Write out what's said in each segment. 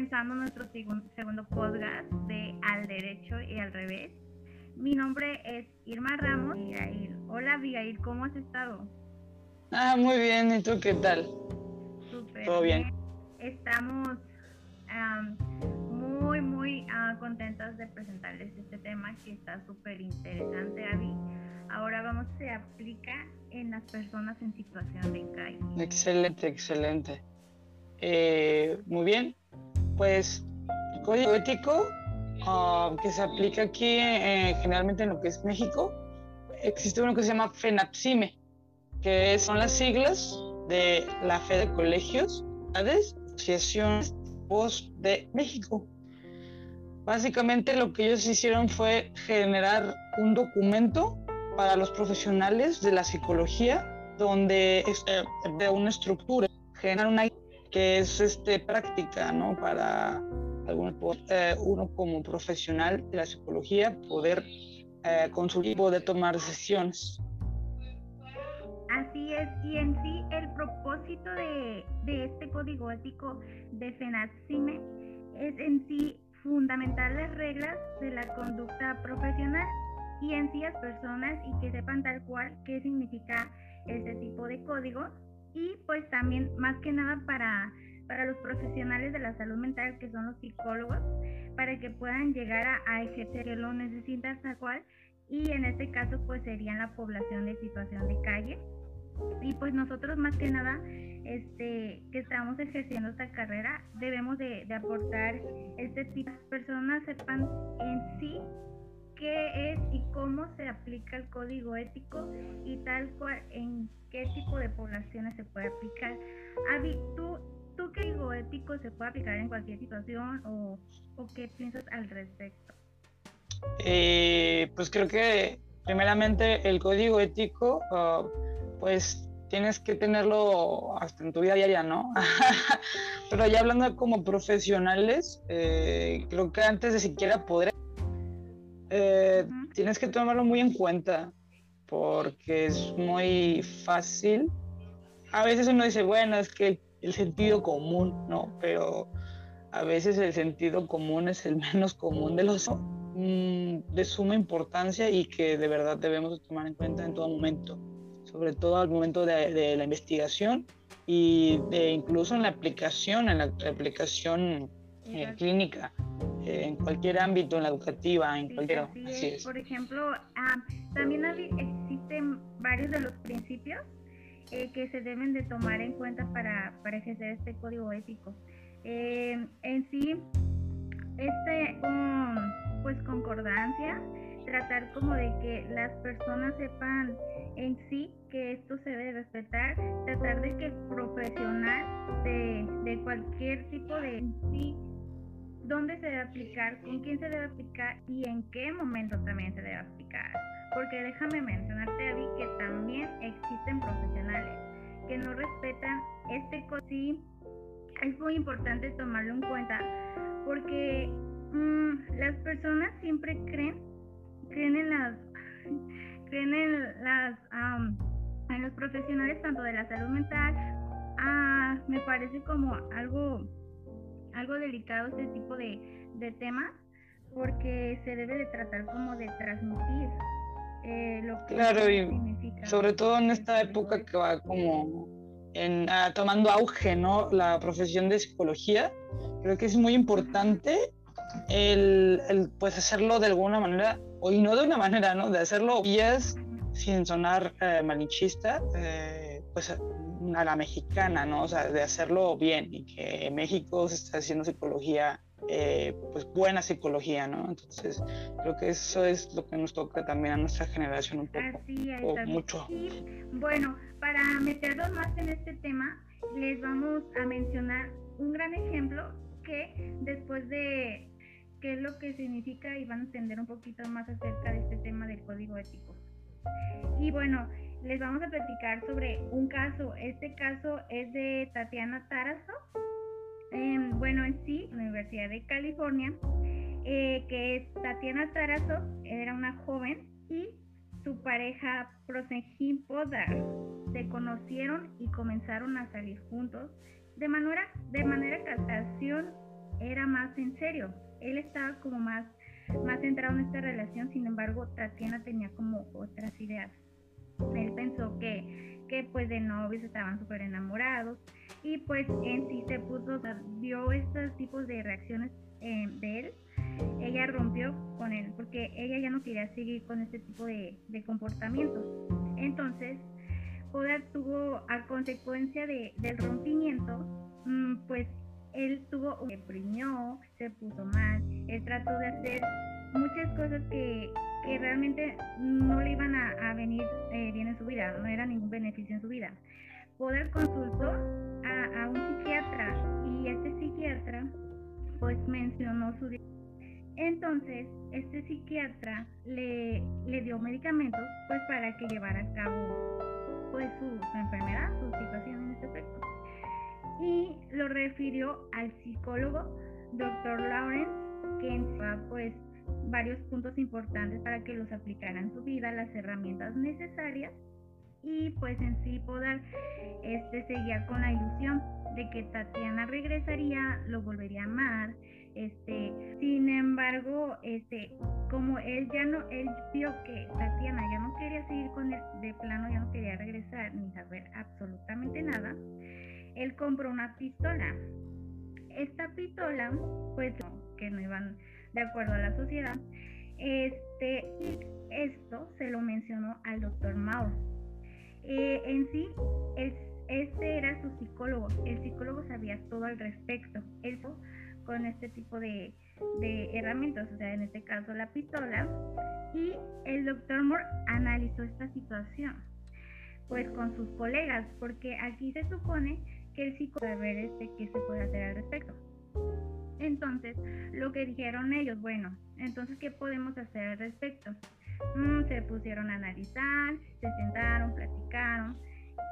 comenzando nuestro segundo podcast de Al Derecho y al Revés. Mi nombre es Irma Ramos. Abigail. Hola Abigail, ¿cómo has estado? Ah, muy bien, ¿y tú qué tal? Súper. Todo bien. Estamos muy, muy uh, contentas de presentarles este tema que está súper interesante, Abby. Ahora vamos, se aplica en las personas en situación de calle. Excelente, excelente. Eh, muy bien, pues código ético ah, que se aplica aquí eh, generalmente en lo que es México, existe uno que se llama FENAPSIME, que son las siglas de la Fe de Colegios, Asociaciones de México. Básicamente lo que ellos hicieron fue generar un documento para los profesionales de la psicología donde es eh, de una estructura, generar una que es este, práctica, ¿no? Para eh, uno como profesional de la psicología poder eh, con tomar decisiones. Así es, y en sí el propósito de, de este código ético de FENACIME es en sí fundamentar las reglas de la conducta profesional y en sí las personas y que sepan tal cual qué significa este tipo de código y pues también más que nada para, para los profesionales de la salud mental que son los psicólogos para que puedan llegar a, ejercer que lo necesitan tal cual. Y en este caso pues serían la población de situación de calle. Y pues nosotros más que nada este que estamos ejerciendo esta carrera debemos de, de aportar este tipo de personas sepan en sí qué es y cómo se aplica el código ético y tal cual en qué tipo de poblaciones se puede aplicar. Avi, ¿tú, ¿tú qué código ético se puede aplicar en cualquier situación o, o qué piensas al respecto? Eh, pues creo que primeramente el código ético, uh, pues tienes que tenerlo hasta en tu vida diaria, ¿no? Pero ya hablando como profesionales, eh, creo que antes de siquiera poder eh, tienes que tomarlo muy en cuenta porque es muy fácil. A veces uno dice, bueno, es que el sentido común, ¿no? Pero a veces el sentido común es el menos común de los mm, de suma importancia y que de verdad debemos tomar en cuenta en todo momento, sobre todo al momento de, la investigación y de incluso en la aplicación, en la aplicación eh, clínica. Eh, en cualquier ámbito, en la educativa, en cualquier... Así, es. Por ejemplo, ah, también existen varios de los principios eh, que se deben de tomar en cuenta para, para ejercer este código ético. Eh, en sí, este, pues concordancia, tratar como de que las personas sepan en sí que esto se debe respetar, tratar de que el profesional de, de cualquier tipo de sí dónde se debe aplicar, con quién se debe aplicar y en qué momento también se debe aplicar. Porque déjame mencionarte, Abby, que también existen profesionales que no respetan este sí es muy importante tomarlo en cuenta porque mm, las personas siempre creen creen en las creen en las en los profesionales tanto de la salud mental ah, me parece como algo algo delicado este tipo de, de temas porque se debe de tratar como de transmitir eh, lo que claro, significa. sobre todo en esta época que va como en, ah, tomando auge, ¿no? La profesión de psicología, creo que es muy importante el, el pues hacerlo de alguna manera, o y no de una manera, ¿no? De hacerlo vías sin sonar eh, malinchista, eh, pues a la mexicana, ¿no? O sea, de hacerlo bien y que México se está haciendo psicología, eh, pues buena psicología, ¿no? Entonces, creo que eso es lo que nos toca también a nuestra generación un poco, Así es, o mucho. bueno, para meternos más en este tema, les vamos a mencionar un gran ejemplo que después de qué es lo que significa y van a entender un poquito más acerca de este tema del código ético. Y bueno, les vamos a platicar sobre un caso. Este caso es de Tatiana Tarazo. bueno, en sí, Universidad de California, eh, que es Tatiana Tarazo, era una joven y su pareja Prosenjin Podar se conocieron y comenzaron a salir juntos de manera, de manera casación era más en serio. Él estaba como más, más centrado en esta relación, sin embargo, Tatiana tenía como otras ideas. Él pensó que, que pues de novios estaban súper enamorados y pues en sí se puso, vio estos tipos de reacciones eh, de él. Ella rompió con él porque ella ya no quería seguir con este tipo de, de comportamientos. Entonces, Poder tuvo a consecuencia de, del rompimiento, mm, pues él tuvo, deprimió, se puso mal, él trató de hacer muchas cosas que, que realmente no le iban a, venir eh, bien en su vida, no era ningún beneficio en su vida. Poder consultó a, a un psiquiatra y este psiquiatra pues mencionó su entonces, este psiquiatra le, le, dio medicamentos pues para que llevara a cabo pues su, su enfermedad, su situación en este aspecto y lo refirió al psicólogo Dr. Lawrence, que enseñaba pues varios puntos importantes para que los aplicara en su vida, las herramientas necesarias y pues en sí poder este seguía con la ilusión de que Tatiana regresaría, lo volvería a amar, este, sin embargo, este, como él ya no, él vio que Tatiana ya no quería seguir con él, de plano ya no quería regresar ni saber absolutamente nada, él compró una pistola. Esta pistola, pues que no iban de acuerdo a la sociedad, este, esto se lo mencionó al doctor Mauro. Eh, en sí, este era su psicólogo. El psicólogo sabía todo al respecto. Él con este tipo de, herramientas, o sea, en este caso la pistola, y el doctor Moore analizó esta situación, pues con sus colegas, porque aquí se supone que el psicólogo ver este, qué se puede hacer al respecto. Entonces, lo que dijeron ellos, bueno, entonces, ¿qué podemos hacer al respecto? Mm, se pusieron a analizar, se sentaron, platicaron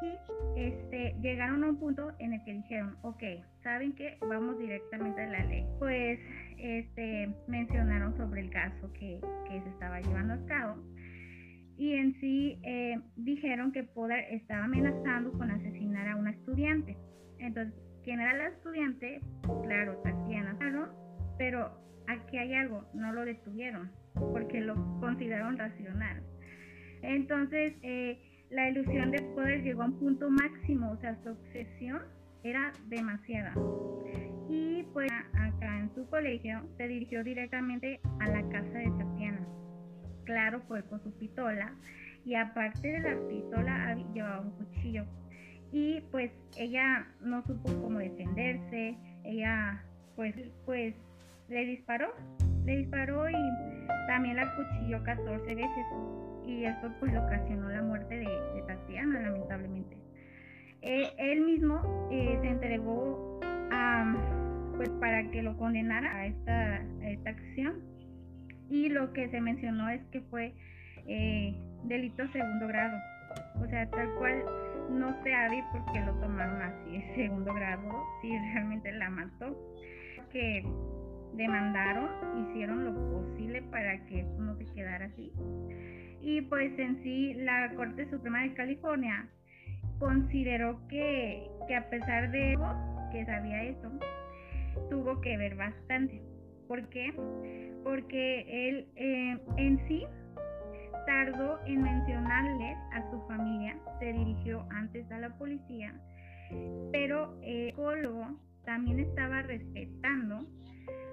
y este, llegaron a un punto en el que dijeron, ok, ¿saben qué? Vamos directamente a la ley. Pues este, mencionaron sobre el caso que, se estaba llevando a cabo y en sí eh, dijeron que Poder estaba amenazando con asesinar a una estudiante. Entonces, ¿quién era la estudiante? Claro, Tatiana. Claro, pero aquí hay algo, no lo detuvieron porque lo consideraron racional. Entonces, eh, la ilusión de poder llegó a un punto máximo, o sea, su obsesión era demasiada. Y pues acá en su colegio se dirigió directamente a la casa de Tatiana claro, fue con su pistola y aparte de la pistola llevaba un cuchillo. Y pues ella no supo cómo defenderse, ella pues, pues le disparó, le disparó y también la cuchilló 14 veces y esto pues ocasionó la muerte de, Tatiana lamentablemente. Eh, él mismo eh, se entregó a, pues para que lo condenara a esta, esta acción y lo que se mencionó es que fue eh, delito segundo grado. O sea, tal cual no se sabe por qué lo tomaron así, segundo grado, si realmente la mató. Que demandaron, hicieron lo posible para que esto no se quedara así. Y pues en sí la Corte Suprema de California consideró que, que a pesar de eso, que sabía eso, tuvo que ver bastante. ¿Por qué? Porque él eh, en sí tardó en mencionarles a su familia, se dirigió antes a la policía, pero el psicólogo también estaba respetando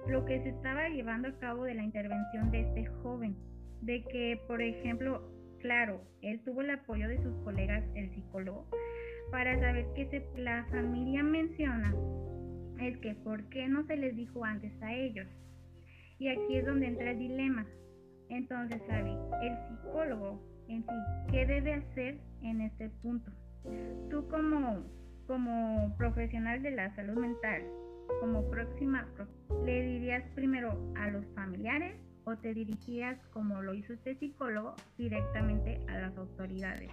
lo que se estaba llevando a cabo de la intervención de este joven, de que, por ejemplo, claro, él tuvo el apoyo de sus colegas, el psicólogo, para saber que se, la familia menciona es que por qué no se les dijo antes a ellos. Y aquí es donde entra el dilema. Entonces, Abby, el psicólogo en sí, ¿qué debe hacer en este punto? Tú como, como profesional de la salud mental, como próxima, ¿le dirías primero a los familiares o te dirigirías, como lo hizo este psicólogo, directamente a las autoridades?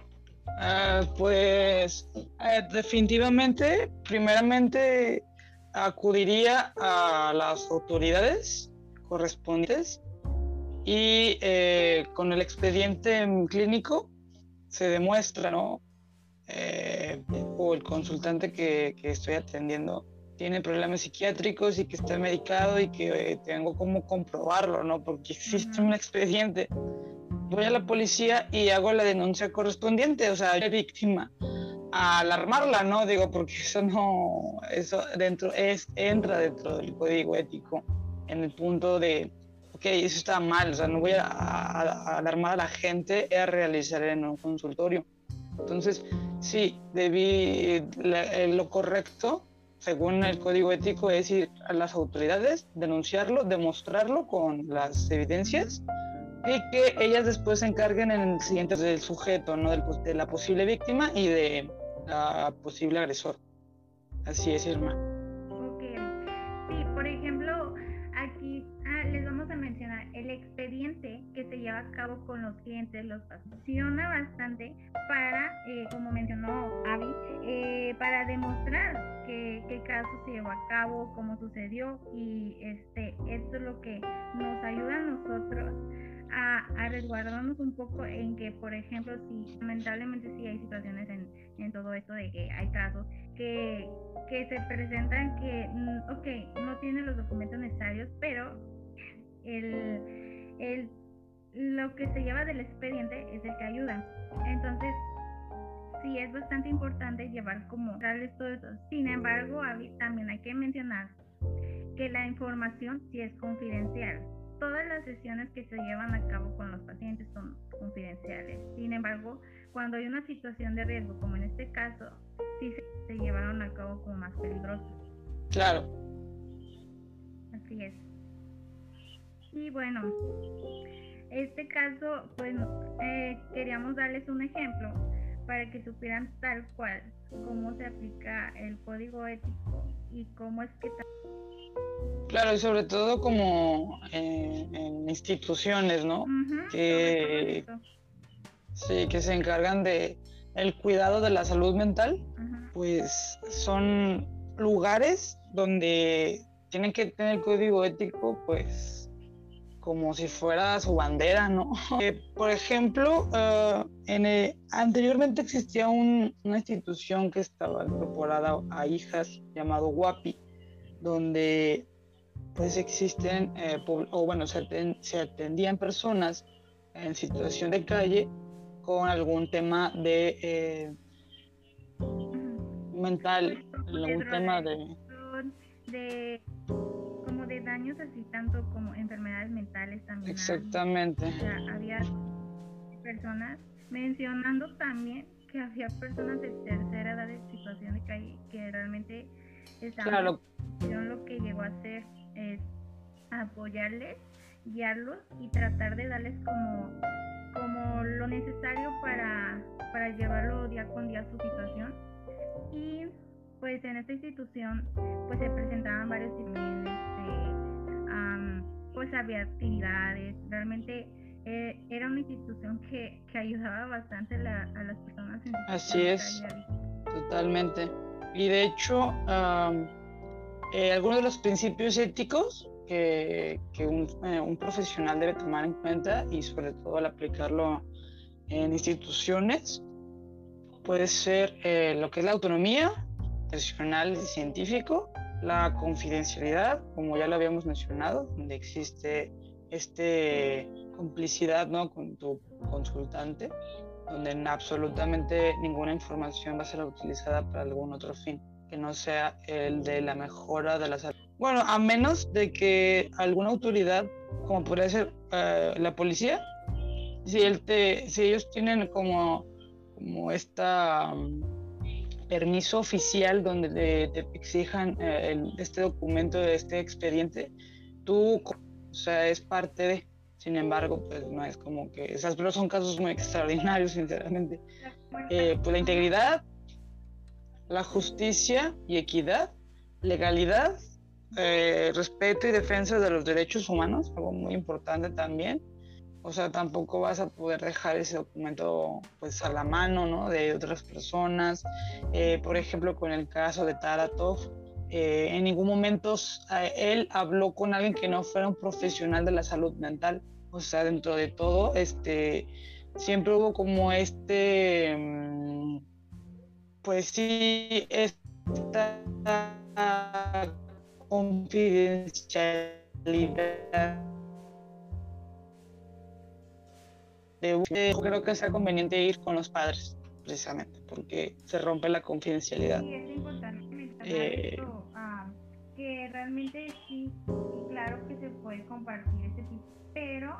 Ah, pues eh, definitivamente, primeramente acudiría a las autoridades correspondientes y eh, con el expediente clínico se demuestra, ¿no? Eh, o el consultante que, estoy atendiendo tiene problemas psiquiátricos y que está medicado y que eh, tengo como comprobarlo, ¿no? Porque existe un expediente. Voy a la policía y hago la denuncia correspondiente, o sea, la víctima, a alarmarla, ¿no? Digo, porque eso no, eso dentro, es, entra dentro del código ético, en el punto de, ok, eso está mal, o sea, no voy a, alarmar a la gente a realizar en un consultorio. Entonces, sí, debí, lo correcto según el código ético, es ir a las autoridades, denunciarlo, demostrarlo con las evidencias y que ellas después se encarguen en el siguiente del sujeto, ¿no? de la posible víctima y de la posible agresor. Así es, Irma. A cabo con los clientes, los funciona bastante para, eh, como mencionó Avi, eh, para demostrar qué, qué caso se llevó a cabo, cómo sucedió y este, esto es lo que nos ayuda a nosotros a, a, resguardarnos un poco en que, por ejemplo, si lamentablemente sí hay situaciones en, en todo esto de que hay casos que, que se presentan que, mm, ok, no tienen los documentos necesarios, pero el, el, lo que se lleva del expediente es el que ayuda. Entonces, sí es bastante importante llevar como darles todo eso. Sin embargo, también hay que mencionar que la información sí es confidencial. Todas las sesiones que se llevan a cabo con los pacientes son confidenciales. Sin embargo, cuando hay una situación de riesgo, como en este caso, sí se, llevaron a cabo como más peligrosos. Claro. Así es. Y bueno, este caso, pues eh, queríamos darles un ejemplo para que supieran tal cual cómo se aplica el código ético y cómo es que... Claro, y sobre todo como eh, en instituciones, ¿no? que, sí, que se encargan de el cuidado de la salud mental, pues son lugares donde tienen que tener código ético, pues como si fuera su bandera, ¿no? Eh, por ejemplo, eh, en anteriormente existía una institución que estaba incorporada a hijas llamado WAPI, donde pues existen, eh, o bueno, se, se, atendían personas en situación de calle con algún tema de mental, algún tema de daños así tanto como enfermedades mentales también. Exactamente. había personas mencionando también que había personas de tercera edad de situación de calle que realmente estaban claro. lo que llegó a hacer es apoyarles, guiarlos y tratar de darles como como lo necesario para, para llevarlo día con día su situación y pues en esta institución pues se presentaban varios este, pues había actividades, realmente eh, era una institución que, que ayudaba bastante a las personas en Así es, totalmente. Y de hecho, eh, algunos de los principios éticos que, que un, eh, un, profesional debe tomar en cuenta y sobre todo al aplicarlo en instituciones puede ser lo que es la autonomía, profesional y científico, la confidencialidad, como ya lo habíamos mencionado, donde existe este complicidad ¿no? con tu consultante, donde absolutamente ninguna información va a ser utilizada para algún otro fin que no sea el de la mejora de la salud. Bueno, a menos de que alguna autoridad, como podría ser eh, la policía, si, él te, si ellos tienen como, como esta permiso oficial donde te, exijan eh, este documento, este expediente, tú, o sea, es parte de, sin embargo, pues no es como que, esas, pero son casos muy extraordinarios, sinceramente. Eh, pues la integridad, la justicia y equidad, legalidad, eh, respeto y defensa de los derechos humanos, algo muy importante también, o sea, tampoco vas a poder dejar ese documento pues a la mano, ¿no? De otras personas. Eh, por ejemplo, con el caso de Taratov, eh, en ningún momento él habló con alguien que no fuera un profesional de la salud mental. O sea, dentro de todo, este, siempre hubo como este, mm, pues sí, esta confidencialidad creo que sea conveniente ir con los padres, precisamente, porque se rompe la confidencialidad. Sí, es importante eh, ah, que realmente sí, claro que se puede compartir ese tipo, pero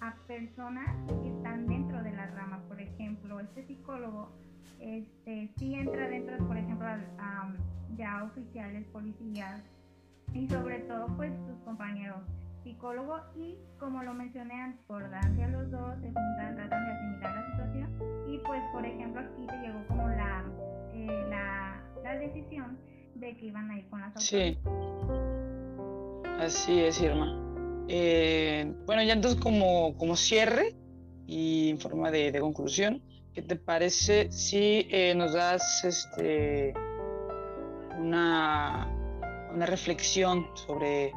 a personas que están dentro de la rama, por ejemplo, este psicólogo este, sí entra dentro, por ejemplo, a, ya oficiales, policías y sobre todo pues sus compañeros psicólogos y como lo mencioné antes, por a los dos, se juntan, tratan de asimilar la situación y pues por ejemplo aquí te llegó como la, eh, la, la, decisión de que iban a ir con las autoridades. Sí, así es Irma. Eh, bueno, ya entonces como, como cierre y en forma de, de conclusión, ¿qué te parece si eh, nos das este una, una reflexión sobre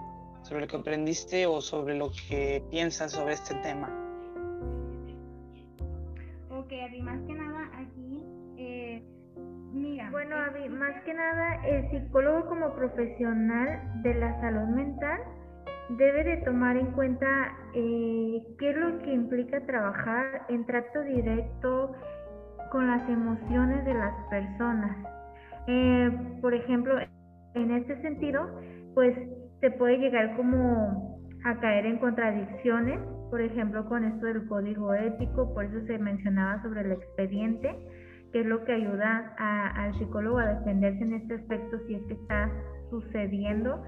sobre lo que aprendiste o sobre lo que piensas sobre este tema. Ok, Abby, más que nada aquí, eh, mira. Bueno, Abby, más que nada, el psicólogo como profesional de la salud mental debe de tomar en cuenta eh, qué es lo que implica trabajar en trato directo con las emociones de las personas. Eh, por ejemplo, en este sentido, pues se puede llegar como a caer en contradicciones, por ejemplo, con esto del código ético, por eso se mencionaba sobre el expediente, que es lo que ayuda al psicólogo a defenderse en este aspecto si es que está sucediendo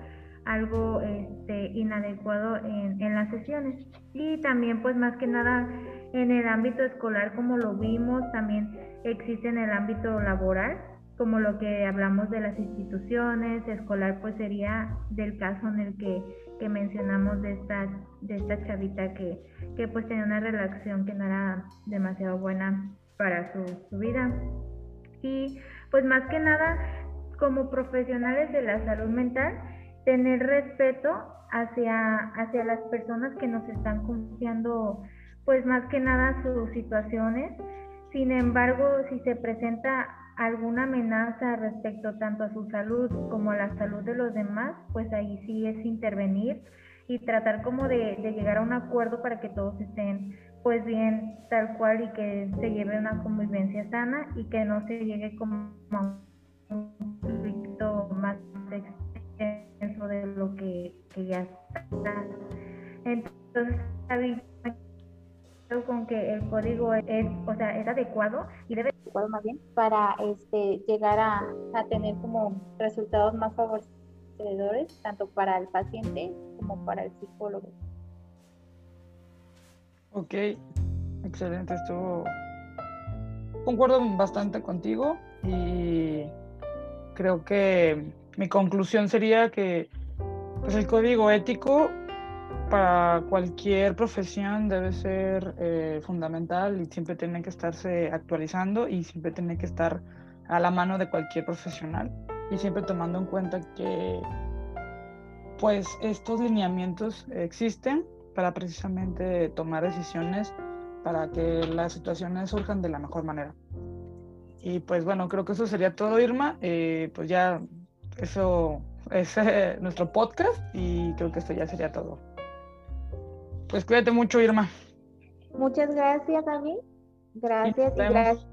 algo este, inadecuado en, en, las sesiones. Y también, pues más que nada, en el ámbito escolar, como lo vimos, también existe en el ámbito laboral, como lo que hablamos de las instituciones, escolar pues sería del caso en el que, que mencionamos de esta, de esta chavita que, que, pues tenía una relación que no era demasiado buena para su, su vida. Y pues más que nada, como profesionales de la salud mental, tener respeto hacia, hacia las personas que nos están confiando pues más que nada sus situaciones. Sin embargo, si se presenta alguna amenaza respecto tanto a su salud como a la salud de los demás, pues ahí sí es intervenir y tratar como de, llegar a un acuerdo para que todos estén pues bien tal cual y que se lleve una convivencia sana y que no se llegue como a un conflicto más extenso de lo que, que ya está. Entonces, con que el código es, o sea, es adecuado y debe adecuado más bien para este llegar a, a tener como resultados más favorecedores tanto para el paciente como para el psicólogo. Ok, excelente, estuvo concuerdo bastante contigo y creo que mi conclusión sería que pues el código ético para cualquier profesión debe ser eh, fundamental y siempre tiene que estarse actualizando y siempre tiene que estar a la mano de cualquier profesional y siempre tomando en cuenta que pues estos lineamientos existen para precisamente tomar decisiones para que las situaciones surjan de la mejor manera. Y pues bueno, creo que eso sería todo, Irma. Eh, pues ya eso es eh, nuestro podcast y creo que esto ya sería todo. Pues cuídate mucho, Irma. Muchas gracias, David. Gracias y gracias